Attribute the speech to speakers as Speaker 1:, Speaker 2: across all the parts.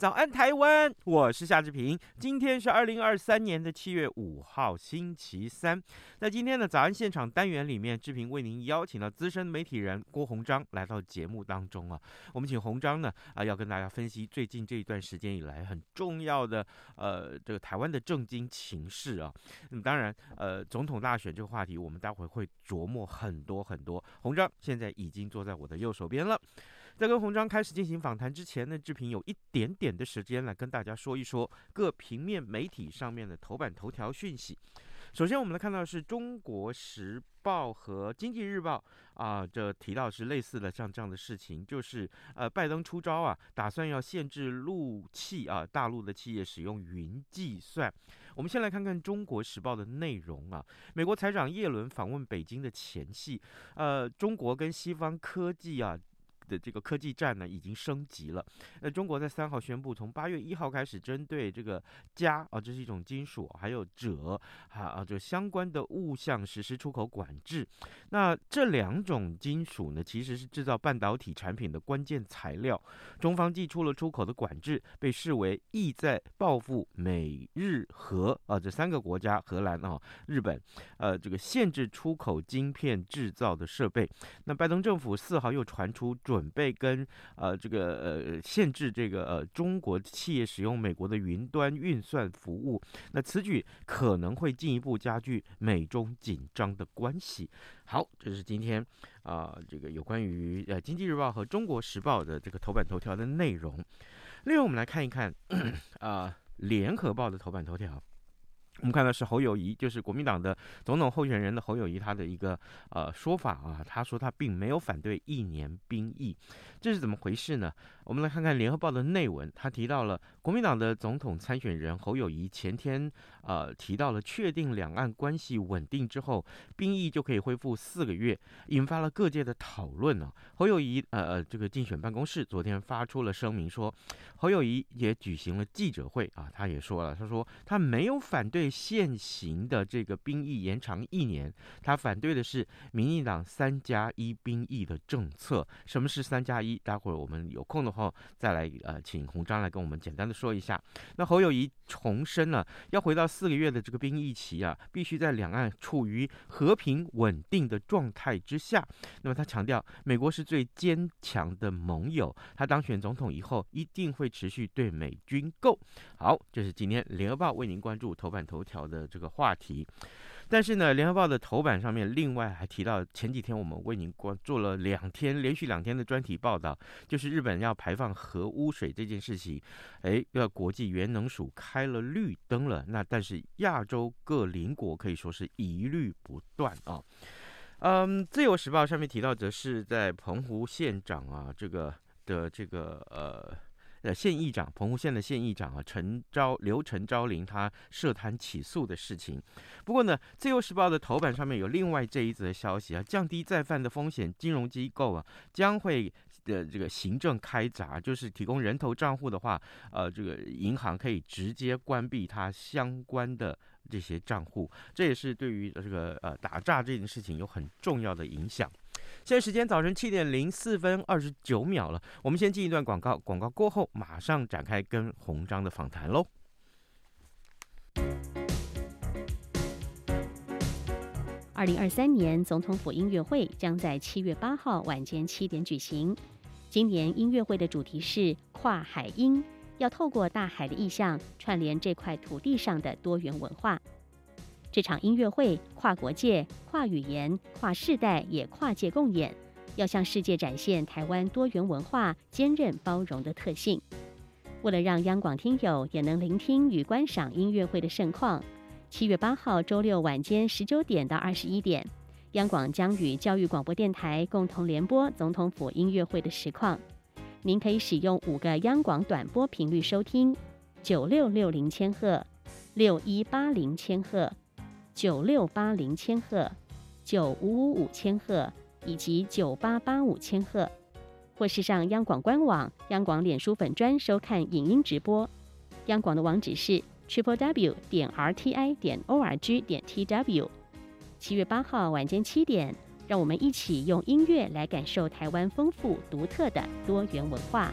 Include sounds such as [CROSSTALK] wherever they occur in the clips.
Speaker 1: 早安，台湾！我是夏志平。今天是二零二三年的七月五号，星期三。在今天的早安现场单元里面，志平为您邀请了资深媒体人郭鸿章来到节目当中啊。我们请鸿章呢啊，要跟大家分析最近这一段时间以来很重要的呃这个台湾的政经情势啊。那么当然呃总统大选这个话题，我们待会会琢磨很多很多。鸿章现在已经坐在我的右手边了。在跟鸿章开始进行访谈之前呢，志平有一点点的时间来跟大家说一说各平面媒体上面的头版头条讯息。首先，我们来看到是《中国时报》和《经济日报》啊，这提到是类似的像这样的事情，就是呃，拜登出招啊，打算要限制陆企啊，大陆的企业使用云计算。我们先来看看《中国时报》的内容啊，美国财长耶伦访问北京的前夕，呃，中国跟西方科技啊。的这个科技战呢，已经升级了。那中国在三号宣布，从八月一号开始，针对这个镓啊，这是一种金属，还有锗啊啊，就相关的物项实施出口管制。那这两种金属呢，其实是制造半导体产品的关键材料。中方祭出了出口的管制，被视为意在报复美日荷啊这三个国家，荷兰啊、日本，呃，这个限制出口晶片制造的设备。那拜登政府四号又传出准。准备跟呃这个呃限制这个呃中国企业使用美国的云端运算服务，那此举可能会进一步加剧美中紧张的关系。好，这是今天啊、这个有关于呃经济日报和中国时报的这个头版头条的内容。另外，我们来看一看 [CLEARS THROAT] 啊联合报的头版头条。我们看到是侯友谊，就是国民党的总统候选人的侯友谊，他的一个呃说法啊，他说他并没有反对一年兵役，这是怎么回事呢？我们来看看联合报的内文，他提到了国民党的总统参选人侯友谊前天呃提到了确定两岸关系稳定之后，兵役就可以恢复四个月，引发了各界的讨论啊。侯友谊呃呃这个竞选办公室昨天发出了声明说，侯友谊也举行了记者会啊，他也说了，他说他没有反对。现行的这个兵役延长一年，他反对的是民进党三加一兵役的政策。什么是三加一？待会儿我们有空的话再来呃，请洪章来跟我们简单的说一下。那侯友谊重申了，要回到四个月的这个兵役期啊，必须在两岸处于和平稳定的状态之下。那么他强调，美国是最坚强的盟友，他当选总统以后一定会持续对美军购。好，这是今天联合报为您关注头版头头条的这个话题，但是呢，联合报的头版上面另外还提到，前几天我们为您关做了两天连续两天的专题报道，就是日本要排放核污水这件事情，哎，要国际原能署开了绿灯了。那但是亚洲各邻国可以说是疑虑不断啊。嗯，自由时报上面提到，则是在澎湖县长啊这个的这个呃。呃，县议长，澎湖县的县议长啊，陈昭刘陈昭林，他涉贪起诉的事情。不过呢，《自由时报》的头版上面有另外这一则消息啊，降低再犯的风险，金融机构啊将会的这个行政开闸，就是提供人头账户的话，呃，这个银行可以直接关闭它相关的这些账户，这也是对于这个呃打诈这件事情有很重要的影响。现在时间早晨七点零四分二十九秒了，我们先进一段广告，广告过后马上展开跟鸿章的访谈喽。
Speaker 2: 二零二三年总统府音乐会将在七月八号晚间七点举行。今年音乐会的主题是跨海音，要透过大海的意象串联这块土地上的多元文化。这场音乐会跨国界、跨语言、跨世代，也跨界共演，要向世界展现台湾多元文化、坚韧包容的特性。为了让央广听友也能聆听与观赏音乐会的盛况，七月八号周六晚间十九点到二十一点，央广将与教育广播电台共同联播总统府音乐会的实况。您可以使用五个央广短波频率收听：九六六零千赫、六一八零千赫、九六八零千赫、九五五五千赫以及九八八五千赫，或是上央广官网、央广脸书粉专收看影音直播。央广的网址是 triple w 点 r t i 点 o r g 点 t w。七月八号晚间七点，让我们一起用音乐来感受台湾丰富独特的多元文化。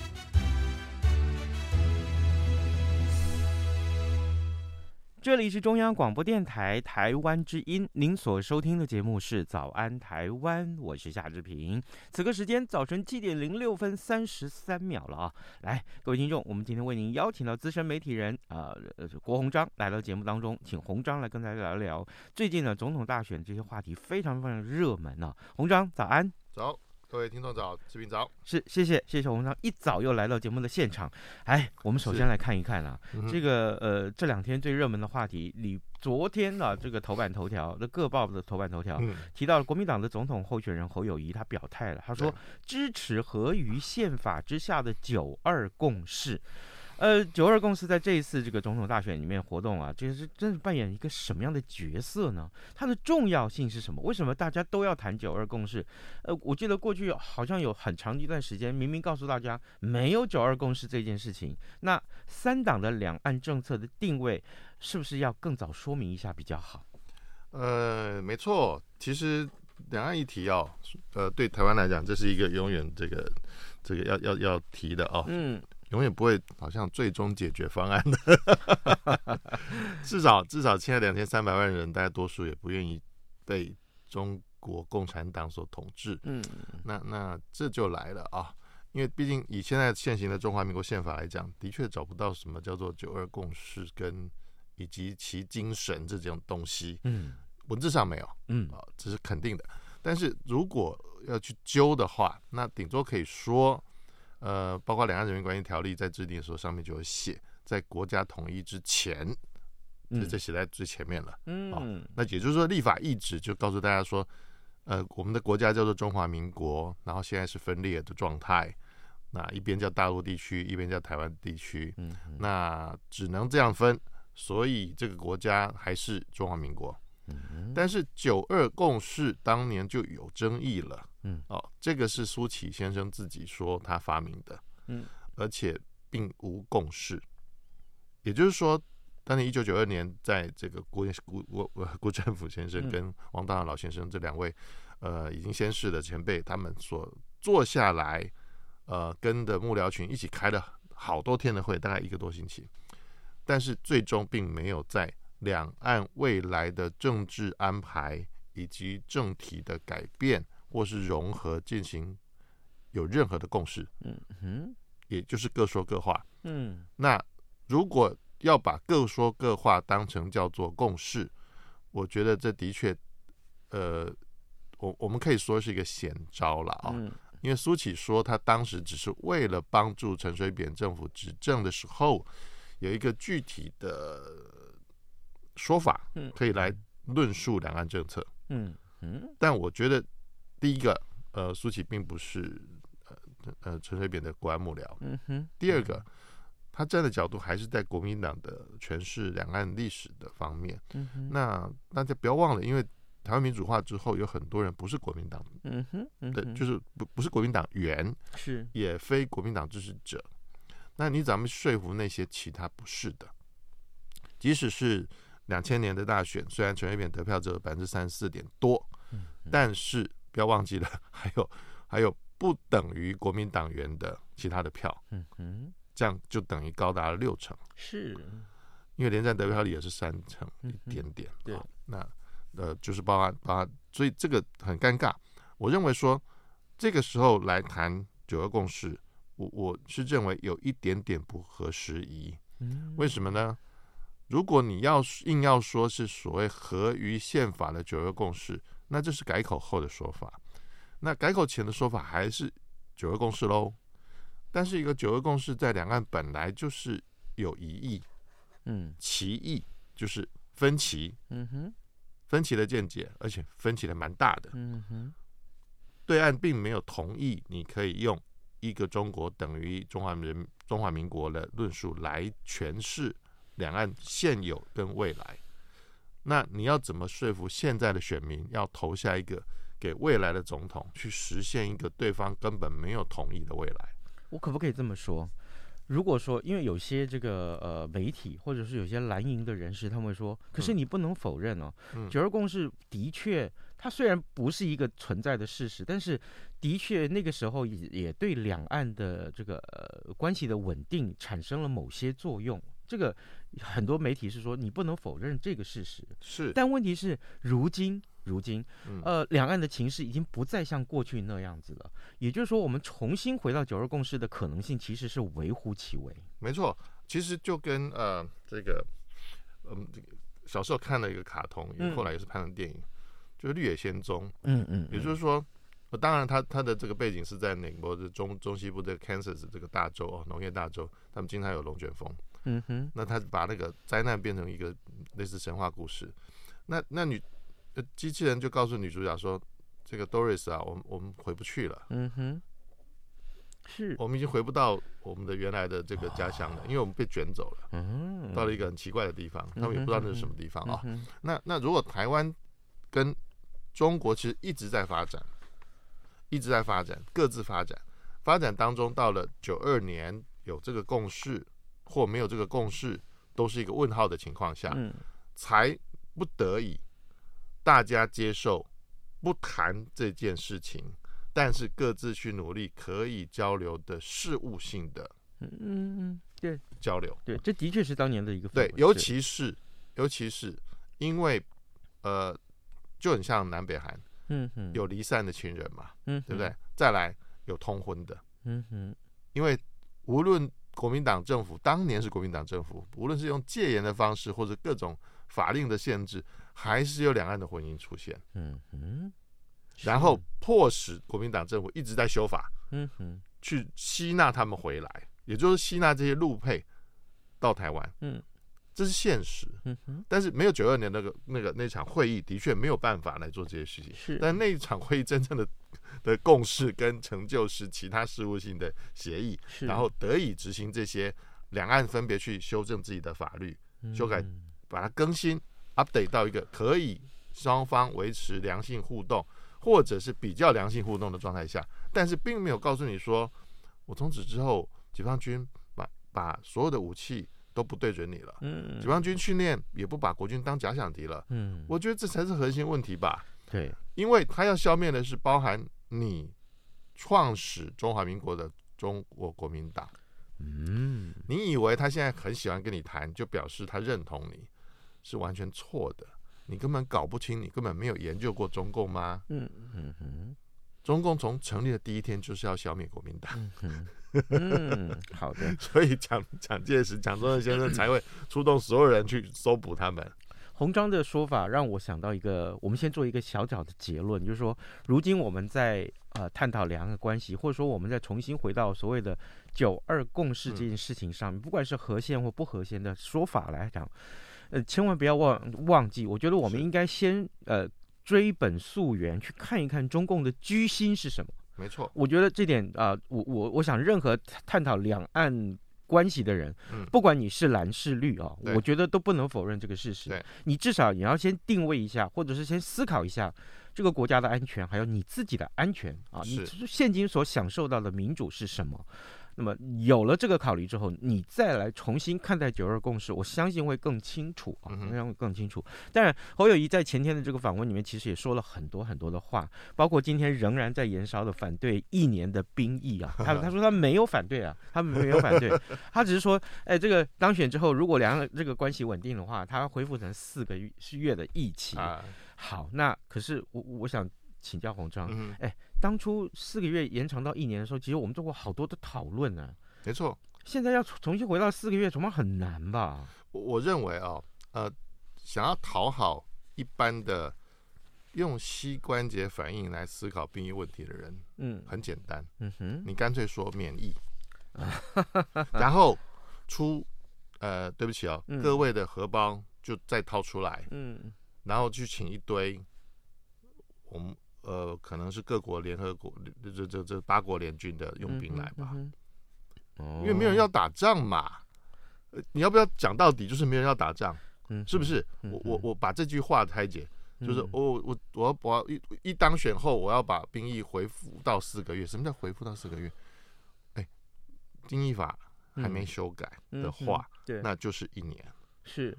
Speaker 1: 这里是中央广播电台台湾之音，您所收听的节目是《早安台湾》，我是夏志平。此刻时间早晨七点零六分三十三秒了啊！来，各位听众，我们今天为您邀请到资深媒体人啊、呃，郭鸿章来到节目当中，请鸿章来跟大家聊一聊最近呢总统大选这些话题非常非常热门啊！鸿章，早安。
Speaker 3: 早。各位听众早，视频早，
Speaker 1: 是谢谢谢谢洪章一早又来到节目的现场。哎，我们首先来看一看啊，嗯、这个呃这两天最热门的话题，你昨天啊这个头版头条的各报的头版头条、嗯、提到了国民党的总统候选人侯友谊，他表态了，他说支持合于宪法之下的九二共识。呃，九二共识在这一次这个总统大选里面活动啊，就是真是扮演一个什么样的角色呢？它的重要性是什么？为什么大家都要谈九二共识？呃，我记得过去好像有很长一段时间，明明告诉大家没有九二共识这件事情。那三党的两岸政策的定位，是不是要更早说明一下比较好？
Speaker 3: 呃，没错，其实两岸议题哦，呃，对台湾来讲，这是一个永远这个这个要要要提的哦。嗯。永远不会好像最终解决方案的，[LAUGHS] 至少至少现在两千三百万人，大家多数也不愿意被中国共产党所统治。嗯，那那这就来了啊，因为毕竟以现在现行的中华民国宪法来讲，的确找不到什么叫做九二共识跟以及其精神这种东西。嗯，文字上没有。嗯，啊，这是肯定的。但是如果要去揪的话，那顶多可以说。呃，包括《两岸人民关系条例》在制定的时候，上面就有写，在国家统一之前，这这写在最前面了。嗯，哦，那也就是说，立法意旨就告诉大家说，呃，我们的国家叫做中华民国，然后现在是分裂的状态，那一边叫大陆地区，一边叫台湾地区，嗯，那只能这样分，所以这个国家还是中华民国。嗯，但是九二共识当年就有争议了。嗯，哦，这个是苏启先生自己说他发明的，嗯，而且并无共识，也就是说，当年一九九二年，在这个郭郭郭郭振甫先生跟王大閎老先生这两位，呃，已经先逝的前辈，他们所坐下来，呃，跟的幕僚群一起开了好多天的会，大概一个多星期，但是最终并没有在两岸未来的政治安排以及政体的改变。或是融合进行有任何的共识，嗯哼，也就是各说各话，嗯，那如果要把各说各话当成叫做共识，我觉得这的确，呃，我我们可以说是一个险招了啊，嗯，因为苏启说他当时只是为了帮助陈水扁政府执政的时候有一个具体的说法，可以来论述两岸政策，嗯嗯，但我觉得。第一个，呃，苏起并不是呃呃陈水扁的国安幕僚。嗯哼。第二个，他站的角度还是在国民党的诠释两岸历史的方面。嗯哼。那大家不要忘了，因为台湾民主化之后，有很多人不是国民党。嗯哼。对，就是不不是国民党员，是也非国民党支持者。那你怎么说服那些其他不是的？即使是两千年的大选，虽然陈水扁得票只有百分之三十四点多，嗯，但是。不要忘记了，[LAUGHS] 还有还有不等于国民党员的其他的票，嗯哼，这样就等于高达了六成。是，因因为连战得票率也是三成一点点，
Speaker 1: 嗯、对，
Speaker 3: 那呃就是包含包含，所以这个很尴尬。我认为说这个时候来谈九二共识，我我是认为有一点点不合时宜。
Speaker 1: 嗯，
Speaker 3: 为什么呢？如果你要硬要说是所谓合于宪法的九二共识，那这是改口后的说法。那改口前的说法还是九二共识喽。但是一个九二共识在两岸本来就是有疑义，
Speaker 1: 嗯，
Speaker 3: 歧义就是分歧，
Speaker 1: 嗯哼，
Speaker 3: 分歧的见解，而且分歧的蛮大的，
Speaker 1: 嗯哼，
Speaker 3: 对岸并没有同意你可以用一个中国等于中华人中华民国的论述来诠释两岸现有跟未来，那你要怎么说服现在的选民要投下一个给未来的总统，去实现一个对方根本没有同意的未来？
Speaker 1: 我可不可以这么说？如果说，因为有些这个呃媒体，或者是有些蓝营的人士，他们会说，可是你不能否认哦，
Speaker 3: 嗯、
Speaker 1: 九二共识的确，它虽然不是一个存在的事实，但是的确那个时候也也对两岸的这个、呃、关系的稳定产生了某些作用。这个很多媒体是说你不能否认这个事实，
Speaker 3: 是，
Speaker 1: 但问题是如今。如今，
Speaker 3: 嗯、
Speaker 1: 呃，两岸的情势已经不再像过去那样子了。也就是说，我们重新回到九二共识的可能性，其实是微乎其微。
Speaker 3: 没错，其实就跟呃这个，嗯，小时候看了一个卡通，也后来也是拍成电影，嗯、就是《绿野仙踪》。
Speaker 1: 嗯嗯。
Speaker 3: 也就是说，当然他他的这个背景是在美国的中中西部的 Kansas 这个大洲哦，农业大洲，他们经常有龙卷风。
Speaker 1: 嗯哼。
Speaker 3: 那他把那个灾难变成一个类似神话故事。那那女。呃，机器人就告诉女主角说：“这个 Doris 啊，我们我们回不去了。
Speaker 1: 嗯哼，是
Speaker 3: 我们已经回不到我们的原来的这个家乡了，哦、因为我们被卷走了，
Speaker 1: 嗯，到
Speaker 3: 了一个很奇怪的地方，他们也不知道那是什么地方啊。那那如果台湾跟中国其实一直在发展，一直在发展，各自发展，发展当中到了九二年有这个共识或没有这个共识，都是一个问号的情况下，
Speaker 1: 嗯、
Speaker 3: 才不得已。”大家接受不谈这件事情，但是各自去努力可以交流的事务性的，
Speaker 1: 嗯嗯嗯，对，
Speaker 3: 交流，
Speaker 1: 对，这的确是当年的一个
Speaker 3: 对，尤其是尤其是因为呃，就很像南北韩，
Speaker 1: 嗯哼，
Speaker 3: 有离散的亲人嘛，
Speaker 1: 嗯，
Speaker 3: 对不对？再来有通婚的，
Speaker 1: 嗯哼，
Speaker 3: 因为无论国民党政府当年是国民党政府，无论是用戒严的方式或者各种法令的限制。还是有两岸的婚姻出现，
Speaker 1: 嗯嗯，
Speaker 3: 然后迫使国民党政府一直在修法，
Speaker 1: 嗯哼，
Speaker 3: 去吸纳他们回来，也就是吸纳这些陆配到台湾，
Speaker 1: 嗯，
Speaker 3: 这是现实，
Speaker 1: 嗯哼，但
Speaker 3: 是没有九二年那个那个那场会议，的确没有办法来做这些事情，
Speaker 1: 是，
Speaker 3: 但那一场会议真正的的共识跟成就是其他事务性的协
Speaker 1: 议，
Speaker 3: 然后得以执行这些两岸分别去修正自己的法律，修改，把它更新。update 到一个可以双方维持良性互动，或者是比较良性互动的状态下，但是并没有告诉你说，我从此之后解放军把把所有的武器都不对准你了，
Speaker 1: 嗯，
Speaker 3: 解放军训练也不把国军当假想敌了，
Speaker 1: 嗯，
Speaker 3: 我觉得这才是核心问题吧，
Speaker 1: 对，
Speaker 3: 因为他要消灭的是包含你创始中华民国的中国国民党，
Speaker 1: 嗯，
Speaker 3: 你以为他现在很喜欢跟你谈，就表示他认同你？是完全错的，你根本搞不清，你根本没有研究过中共吗？
Speaker 1: 嗯嗯嗯，
Speaker 3: 中共从成立的第一天就是要消灭国民党。
Speaker 1: 嗯嗯，好的。[LAUGHS]
Speaker 3: 所以蒋蒋介石、蒋中正先生才会出动所有人去搜捕他们。[CLEARS THROAT]
Speaker 1: 洪章的说法让我想到一个，我们先做一个小小的结论，就是说，如今我们在呃探讨两岸关系，或者说我们在重新回到所谓的九二共识这件事情上，不管是和宪或不和宪的说法来讲。呃，千万不要忘忘记，我觉得我们应该先呃追本溯源，去看一看中共的居心是什么。
Speaker 3: 没错，
Speaker 1: 我觉得这点啊、呃，我我我想，任何探讨两岸关系的人，
Speaker 3: 嗯、
Speaker 1: 不管你是蓝是绿啊，
Speaker 3: 对
Speaker 1: 我觉得都不能否认这个事实。
Speaker 3: 对
Speaker 1: 你至少你要先定位一下，或者是先思考一下这个国家的安全，还有你自己的安全啊。
Speaker 3: 是
Speaker 1: 你现今所享受到的民主是什么？那么有了这个考虑之后，你再来重新看待九二共识，我相信会更清楚啊，会让更清楚。当然，侯友谊在前天的这个访问里面，其实也说了很多很多的话，包括今天仍然在延烧的反对一年的兵役啊，他 [LAUGHS] 他说他没有反对啊，他没有反对，他只是说，哎，这个当选之后，如果两岸这个关系稳定的话，他恢复成四个月月的役期。好，那可是我我想请教洪章，哎。当初四个月延长到一年的时候，其实我们做过好多的讨论呢。
Speaker 3: 没错，
Speaker 1: 现在要重新回到四个月，恐怕很难吧？
Speaker 3: 我我认为啊、哦，呃，想要讨好一般的用膝关节反应来思考兵役问题的人，嗯，很简单，嗯哼，你干脆说免疫，[LAUGHS] 然后出呃，对不起哦，嗯、各位的荷包就再掏出来，嗯，然后去请一堆我们。呃，可能是各国联合国这这这八国联军的佣兵来吧，嗯嗯、因为没有人要打仗嘛。你要不要讲到底？就是没有人要打仗，嗯、是不是？嗯、我我我把这句话拆解，嗯、就是我我我要我要一一当选后，我要把兵役恢复到四个月。什么叫恢复到四个月？哎，兵役法还没修改的话，嗯嗯、对，那就是一年。
Speaker 1: 是，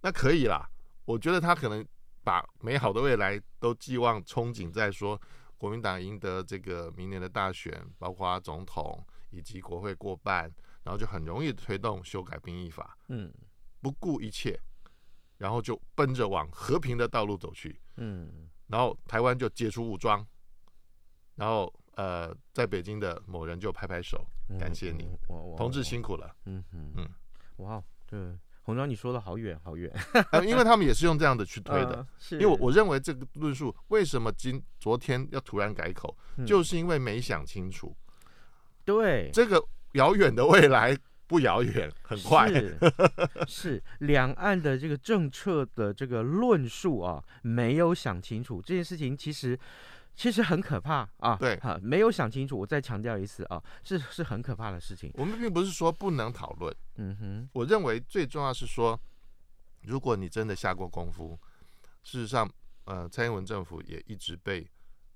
Speaker 3: 那可以啦。我觉得他可能。把美好的未来都寄望憧憬在说国民党赢得这个明年的大选，包括总统以及国会过半，然后就很容易推动修改兵役法，嗯，不顾一切，然后就奔着往和平的道路走去，嗯，然后台湾就解除武装，然后呃，在北京的某人就拍拍手，感谢你，同志辛苦了，嗯嗯嗯，
Speaker 1: 哇，对。洪章，你说的好远好远，[LAUGHS]
Speaker 3: 因为他们也是用这样的去推的。呃、因为我我认为这个论述为什么今昨天要突然改口，嗯、就是因为没想清楚。
Speaker 1: 对，
Speaker 3: 这个遥远的未来不遥远，很快。
Speaker 1: 是，是两岸的这个政策的这个论述啊，没有想清楚这件事情，其实。其实很可怕啊！
Speaker 3: 对，
Speaker 1: 哈，没有想清楚。我再强调一次啊，是是很可怕的事情。
Speaker 3: 我们并不是说不能讨论，嗯哼。我认为最重要是说，如果你真的下过功夫，事实上，呃，蔡英文政府也一直被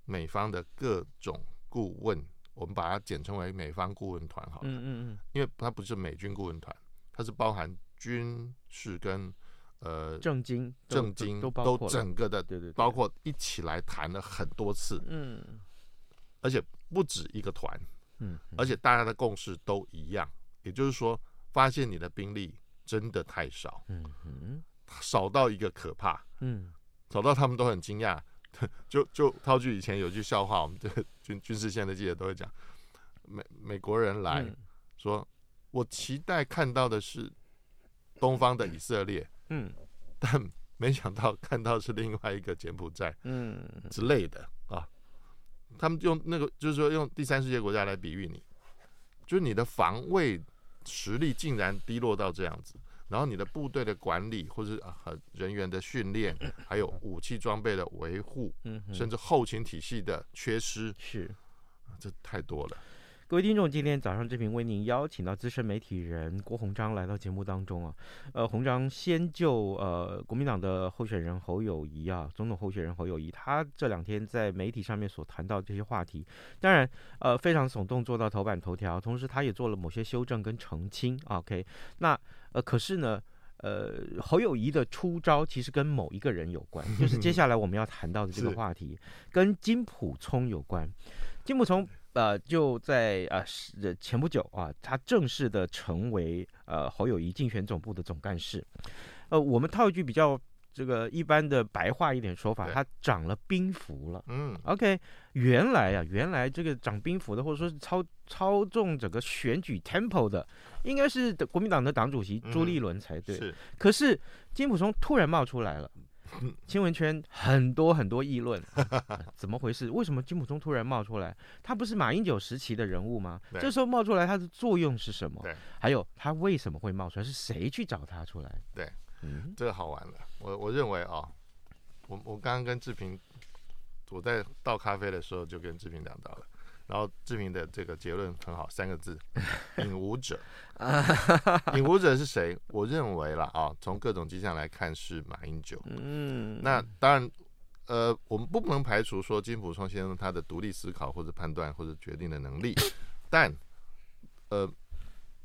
Speaker 3: 美方的各种顾问，我们把它简称为美方顾问团，好了，嗯嗯嗯，因为它不是美军顾问团，它是包含军事跟。呃，
Speaker 1: 正经、
Speaker 3: 正经都都整个的，对对，包括一起来谈了很多次，嗯，而且不止一个团，嗯，而且大家的共识都一样，也就是说，发现你的兵力真的太少，嗯嗯，少到一个可怕，嗯，少到他们都很惊讶，[LAUGHS] 就就套句以前有句笑话，我们这个军军事线的记者都会讲，美美国人来说，我期待看到的是东方的以色列。嗯，但没想到看到是另外一个柬埔寨，嗯。之类的啊。他们用那个就是说用第三世界国家来比喻你，就是你的防卫实力竟然低落到这样子，然后你的部队的管理或者啊人员的训练，[COUGHS] 还有武器装备的维护，嗯甚至后勤体系的缺失，是，这太多了。
Speaker 1: 各位听众，今天早上这边为您邀请到资深媒体人郭鸿章来到节目当中啊。呃，鸿章先就呃国民党的候选人侯友谊啊，总统候选人侯友谊，他这两天在媒体上面所谈到这些话题，当然呃非常耸动，做到头版头条，同时他也做了某些修正跟澄清。OK，那呃可是呢，呃侯友谊的出招其实跟某一个人有关，就是接 [LAUGHS] 下来我们要谈到的这个话题，跟金普聪有关。金普聪。呃，就在呃是前不久啊，他正式的成为呃侯友谊竞选总部的总干事。呃，我们套一句比较这个一般的白话一点说法，他长了兵符了。嗯，OK，原来啊，原来这个长兵符的，或者说是操操纵整个选举 tempo 的，应该是国民党的党主席朱立伦才对。嗯、是，可是金溥聪突然冒出来了。[LAUGHS] 新闻圈很多很多议论，[LAUGHS] 怎么回事？为什么金溥聪突然冒出来？他不是马英九时期的人物吗？这时候冒出来，他的作用是什么？对还有他为什么会冒出来？是谁去找他出来？
Speaker 3: 对，嗯，这个好玩了。我我认为啊、哦，我我刚刚跟志平，我在倒咖啡的时候就跟志平讲到了。然后志明的这个结论很好，三个字：[LAUGHS] 引武者。引武者是谁？我认为啦啊，从各种迹象来看是马英九。嗯，那当然，呃，我们不能排除说金溥聪先生他的独立思考或者判断或者决定的能力，[LAUGHS] 但呃，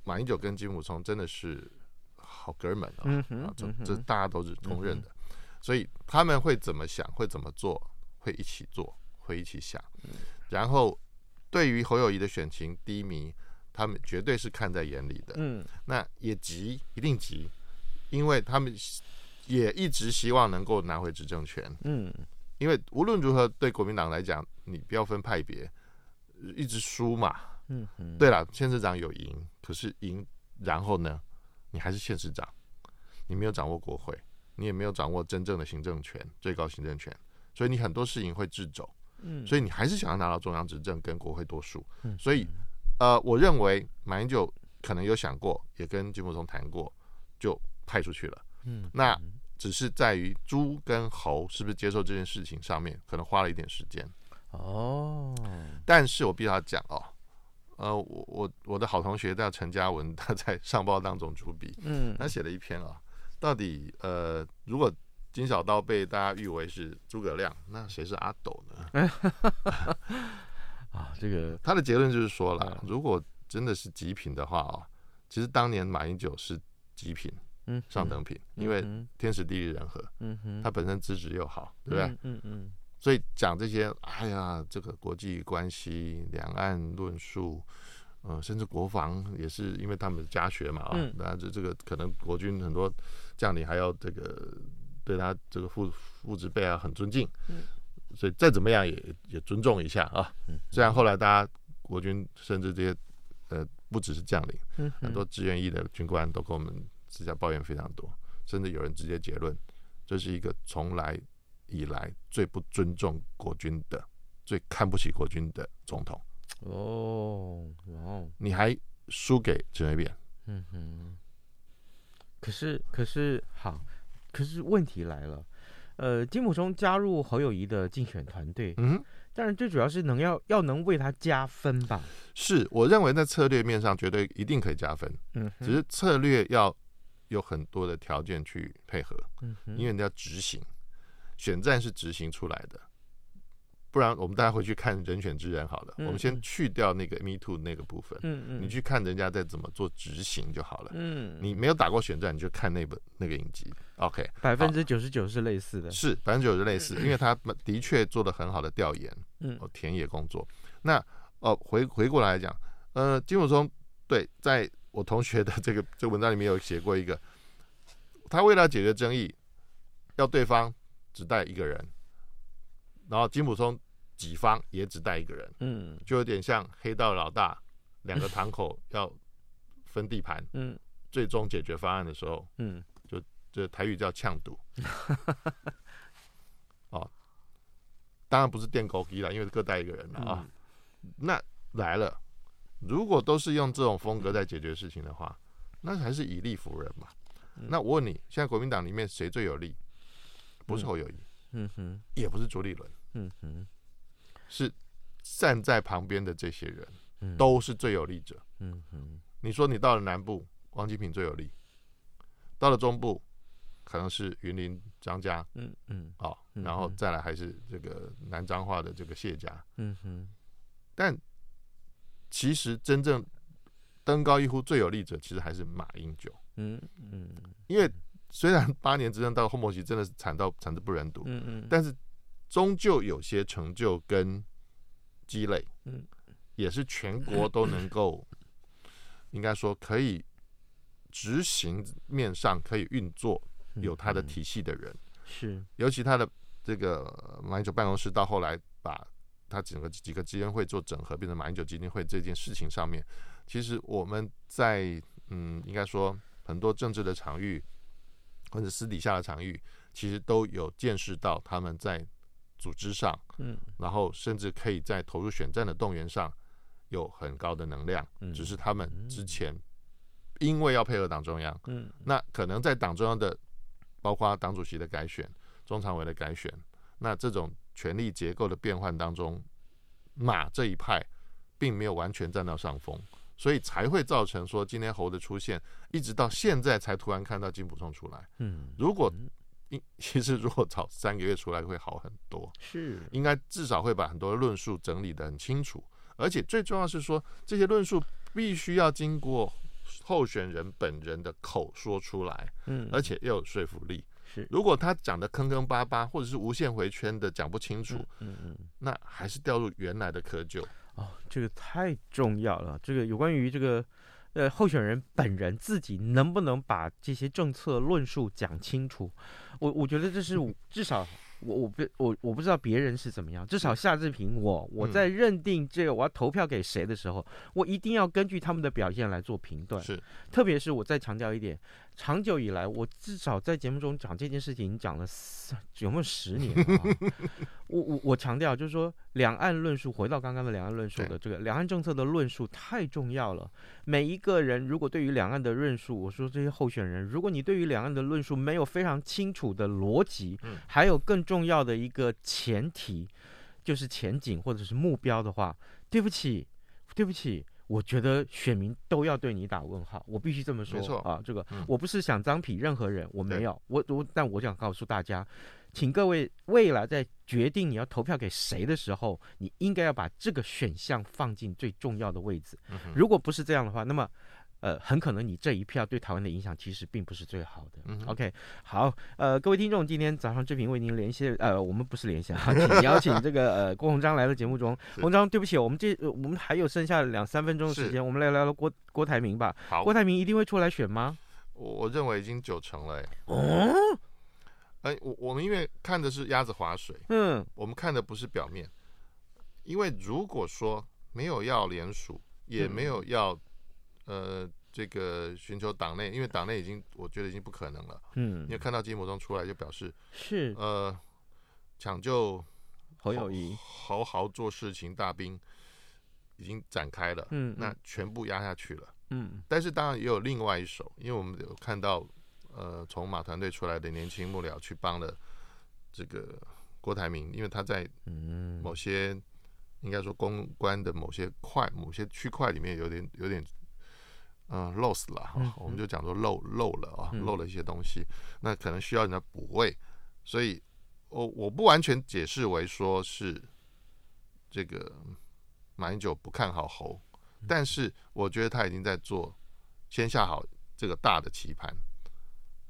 Speaker 3: 马英九跟金溥聪真的是好哥们啊，
Speaker 1: 嗯
Speaker 3: 啊，
Speaker 1: 这
Speaker 3: 这大家都是公认的，
Speaker 1: 嗯
Speaker 3: 所以他们会怎么想，会怎么做，会一起做，会一起想，
Speaker 1: 嗯。
Speaker 3: 然后对于侯友谊的选情低迷，他们绝对是看在眼里的，
Speaker 1: 嗯
Speaker 3: 那也急，一定急，因为他们也一直希望能够拿回执政权，
Speaker 1: 嗯
Speaker 3: 因为无论如何，对国民党来讲，你不要分派别，一直输嘛。
Speaker 1: 嗯嗯，
Speaker 3: 对了，县市长有赢，可是赢，然后呢，你还是县市长，你没有掌握国会，你也没有掌握真正的行政权，最高行政权，所以你很多事情会掣肘。
Speaker 1: 嗯，
Speaker 3: 所以你还是想要拿到中央执政跟国会多数。
Speaker 1: 嗯
Speaker 3: 所以，呃，我认为马英九可能有想过，也跟金溥聪谈过，就派出去了。
Speaker 1: 嗯，
Speaker 3: 那只是在于猪跟猴是不是接受这件事情上面，可能花了一点时间。
Speaker 1: 哦，
Speaker 3: 但是我必须要讲哦，呃，我我我的好同学叫陈嘉文，他在上报当中主笔，
Speaker 1: 嗯
Speaker 3: 他写了一篇啊，到底呃，如果金小刀被大家誉为是诸葛亮，那谁是阿斗呢？[LAUGHS]
Speaker 1: 啊，这个
Speaker 3: 他的结论就是说了，
Speaker 1: 嗯
Speaker 3: 如果真的是极品的话啊，其实当年马英九是极品
Speaker 1: 嗯
Speaker 3: 上等品，因为
Speaker 1: 嗯
Speaker 3: 天时地利人和，
Speaker 1: 嗯哼，
Speaker 3: 他本身资质又好，对不对？
Speaker 1: 嗯嗯嗯
Speaker 3: 所以讲这些，哎呀，这个国际关系、两岸论述，呃，甚至国防也是因为他们家学嘛啊，
Speaker 1: 嗯
Speaker 3: 那这这个可能国军很多将领还要这个对他这个父父执辈啊很尊敬，
Speaker 1: 嗯
Speaker 3: 所以再怎么样也也尊重一下啊。
Speaker 1: 嗯
Speaker 3: 虽然后来大家国军甚至这些呃不只是将领，
Speaker 1: 嗯，
Speaker 3: 很多志愿役的军官都跟我们私下抱怨非常多，甚至有人直接结论，这是一个从来以来最不尊重国军的、最看不起国军的总统。
Speaker 1: 哦，哇哦，
Speaker 3: 你还输给陈水扁？
Speaker 1: 嗯哼，可是可是好，可是问题来了，呃，金溥聪加入侯友谊的竞选团队，
Speaker 3: 嗯
Speaker 1: 但是最主要是能要要能为他加分吧，
Speaker 3: 是我认为在策略面上绝对一定可以加分，
Speaker 1: 嗯，
Speaker 3: 只是策略要有很多的条件去配合，
Speaker 1: 嗯哼，
Speaker 3: 因为你要执行，选战是执行出来的。不然，我们大家回去看《人选之人》好了。
Speaker 1: 嗯
Speaker 3: 我们先去掉那个 Me Too 那个部分，
Speaker 1: 嗯嗯，
Speaker 3: 你去看人家在怎么做执行就好了。
Speaker 1: 嗯，
Speaker 3: 你没有打过选战，你就看那本那个影集。OK，
Speaker 1: 百分之九十九是类似的，
Speaker 3: 是百分之九十类似，因为他的确做了很好的调研，
Speaker 1: 嗯
Speaker 3: 哦，田野工作。那哦，回回过来讲，呃，金溥聪对，在我同学的这个 [LAUGHS] 这个文章里面有写过一个，他为了解决争议，要对方只带一个人，然后金溥聪己方也只带一个人，
Speaker 1: 嗯。
Speaker 3: 就有点像黑道老大两个堂口要分地盘，
Speaker 1: 嗯。
Speaker 3: 最终解决方案的时候，
Speaker 1: 嗯。
Speaker 3: 就这台语叫呛赌，[LAUGHS] 哦，当然不是电狗机了，因为各带一个人了啊。那来了，如果都是用这种风格在解决事情的话，那还是以力服人嘛。那我问你，现在国民党里面谁最有力？不是侯友谊，
Speaker 1: 嗯哼，
Speaker 3: 也不是朱立伦，
Speaker 1: 嗯哼，
Speaker 3: 是站在旁边的这些人
Speaker 1: 嗯
Speaker 3: 都是最有利者。
Speaker 1: 嗯哼，
Speaker 3: 你说你到了南部，王金平最有利；到了中部，可能是云林张家
Speaker 1: 嗯嗯
Speaker 3: 哦，
Speaker 1: 嗯
Speaker 3: 然后再来还是这个南彰化的这个谢家。
Speaker 1: 嗯哼，
Speaker 3: 但其实真正登高一呼最有利者，其实还是马英九。
Speaker 1: 嗯嗯
Speaker 3: 因为虽然八年之政到后末期真的是惨到惨之不忍睹，
Speaker 1: 嗯嗯，
Speaker 3: 但是终究有些成就跟积累，
Speaker 1: 嗯，
Speaker 3: 也是全国都能够，[CLEARS THROAT] 应该说可以执行面上可以运作，有他的体系的人，
Speaker 1: 是，
Speaker 3: 尤其他的这个马英九办公室到后来把他整个几个基金会做整合，变成马英九基金会这件事情上面，其实我们在嗯，应该说很多政治的场域或者私底下的场域，其实都有见识到他们在组织上，
Speaker 1: 嗯。
Speaker 3: 然后甚至可以在投入选战的动员上有很高的能量，
Speaker 1: 嗯。
Speaker 3: 只是他们之前因为要配合党中央，
Speaker 1: 嗯。
Speaker 3: 那可能在党中央的，包括党主席的改选、中常委的改选，那这种权力结构的变换当中，马这一派并没有完全占到上风，所以才会造成说今天猴的出现，一直到现在才突然看到金溥聪出来。
Speaker 1: 嗯，
Speaker 3: 如果应 [LAUGHS] 其实如果早三个月出来会好很多，
Speaker 1: 是，
Speaker 3: 应该至少会把很多论述整理的很清楚，而且最重要是说这些论述必须要经过候选人本人的口说出来，嗯，而且要有说服力。
Speaker 1: 是，
Speaker 3: 如果他讲的坑坑巴巴，或者是无限回圈的讲不清楚，嗯嗯，那还是掉入原来的窠臼。
Speaker 1: 哦，这个太重要了。这个有关于这个。呃，候选人本人自己能不能把这些政策论述讲清楚？我我觉得这是至少我我不我我不知道别人是怎么样，至少夏志平我我在认定这个我要投票给谁的时候，我一定要根据他们的表现来做评断。
Speaker 3: 是，
Speaker 1: 特别是我再强调一点。长久以来，我至少在节目中讲这件事情讲了有没有十年了？[LAUGHS] 我我我强调就是说，两岸论述回到刚刚的两岸论述的这个两岸政策的论述太重要了。每一个人如果对于两岸的论述，我说这些候选人，如果你对于两岸的论述没有非常清楚的逻辑，还有更重要的一个前提，就是前景或者是目标的话，对不起，对不起。我觉得选民都要对你打问号，我必须这么说。
Speaker 3: 没错
Speaker 1: 啊，这个、
Speaker 3: 嗯、
Speaker 1: 我不是想张皮任何人，我没有，我我，但我想告诉大家，请各位未来在决定你要投票给谁的时候，你应该要把这个选项放进最重要的位置。嗯、如果不是这样的话，那么。呃，很可能你这一票对台湾的影响其实并不是最好的。嗯，OK，好，呃，各位听众，今天早上志平为您连线，呃，我们不是连线，请邀请这个呃郭鸿章来到节目中。[LAUGHS] 鸿章，对不起，我们这、呃、我们还有剩下两三分钟的时间，我们来聊聊郭郭台铭吧。
Speaker 3: 好，
Speaker 1: 郭台铭一定会出来选吗？
Speaker 3: 我我认为已经九成了。哦，哎，我我们因为看的是鸭子划水，嗯，我们看的不是表面，因为如果说没有要联署，也没有要。呃，这个寻求党内，因为党内已经，我觉得已经不可能了。嗯，因为看到金溥中出来，就表示
Speaker 1: 是
Speaker 3: 呃，抢救
Speaker 1: 侯友谊，
Speaker 3: 好好做事情大兵已经展开了。嗯，那全部压下去了。嗯，但是当然也有另外一手，因为我们有看到呃，从马团队出来的年轻幕僚去帮了这个郭台铭，因为他在某些、嗯、应该说公关的某些块、某些区块里面有点有点。嗯，loss 了哈，我们就讲说漏漏了啊，漏了一些东西，那可能需要人家补位，所以我我不完全解释为说是这个马英九不看好侯，但是我觉得他已经在做，先下好这个大的棋盘，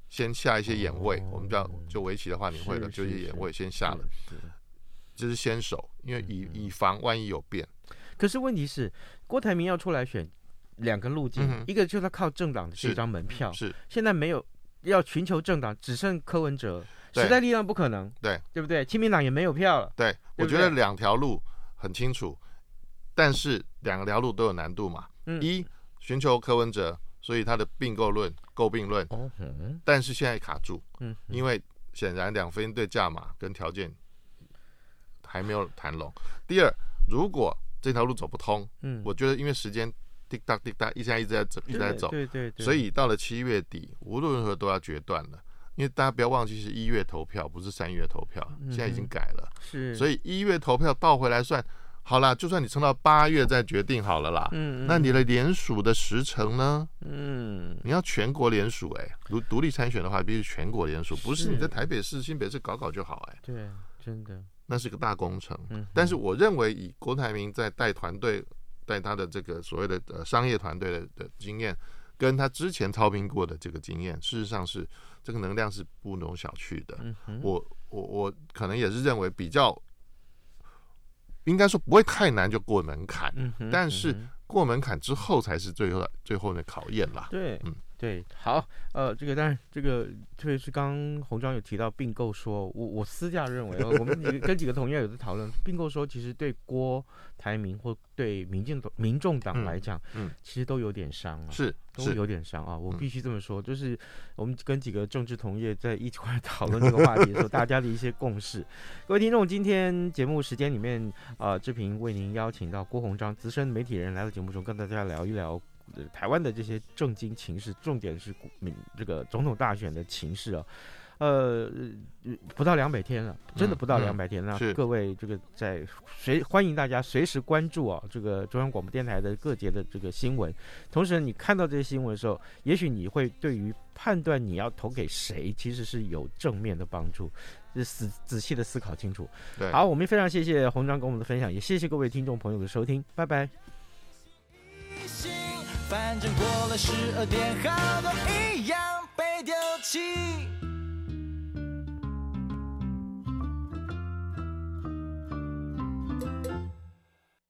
Speaker 3: 先下一些眼位，我们叫就围棋的话，你会的，就一些眼位先下了，这是。先手，因为以以防万一有变。
Speaker 1: 可是问题是，郭台铭要出来选。两个路径，嗯、一个就是靠政党的这张门票，
Speaker 3: 是，是
Speaker 1: 现在没有要寻求政党，只剩柯文哲，时代力量不可能，
Speaker 3: 对
Speaker 1: 对不对？亲民党也没有票了，
Speaker 3: 对，对，对，我觉得两条路很清楚，但是两条路都有难度嘛。嗯、一寻求柯文哲，所以他的并购论、购并论，哦嗯、但是现在卡住，嗯，因为显然两分对价码跟条件还没有谈拢。第二，如果这条路走不通，嗯，我觉得因为时间。滴答滴答，一下一直在走，一直在走，
Speaker 1: 对对对。
Speaker 3: 所以到了七月底，无论如何都要决断了，因为大家不要忘记是一月投票，不是三月投票，现在已经改了。是。所以一月投票倒回来算，好啦，就算你撑到八月再决定好了啦。嗯。那你的联署的时程呢？嗯。你要全国联署哎，独独立参选的话，必须全国联署，不是你在台北市、新北市搞搞就好哎。
Speaker 1: 对，真的。
Speaker 3: 那是个大工程。嗯。但是我认为，以郭台铭在带团队。带他的这个所谓的呃商业团队的的经验，跟他之前操兵过的这个经验，事实上是这个能量是不容小觑的。嗯、我我我可能也是认为比较，应该说不会太难就过门槛，嗯、但是过门槛之后才是最后最后的考验啦。
Speaker 1: 对，嗯。对，好，呃，这个当然，这个特别是刚红章有提到并购说，我我私下认为，我们跟几个同业有在讨论，并购说其实对郭台铭或对民进党、民众党来讲，嗯，嗯其实都有点伤啊，
Speaker 3: 是，
Speaker 1: 都有点伤啊，我必须这么说，就是我们跟几个政治同业在一块 [LAUGHS] 讨论这个话题的时候，[LAUGHS] 大家的一些共识。各位听众，今天节目时间里面，呃，志平为您邀请到郭鸿章资深媒体人来到节目中，跟大家聊一聊。台湾的这些政经情势，重点是民这个总统大选的情势啊，呃，不到两百天了，真的不到两百天了。嗯嗯、各位这个在随欢迎大家随时关注啊，这个中央广播电台的各节的这个新闻。同时，你看到这些新闻的时候，也许你会对于判断你要投给谁，其实是有正面的帮助。是仔仔细的思考清楚。好，我们非常谢谢洪章跟我们的分享，也谢谢各位听众朋友的收听，拜拜。
Speaker 4: 反正过了十二点，好多一样被丢弃。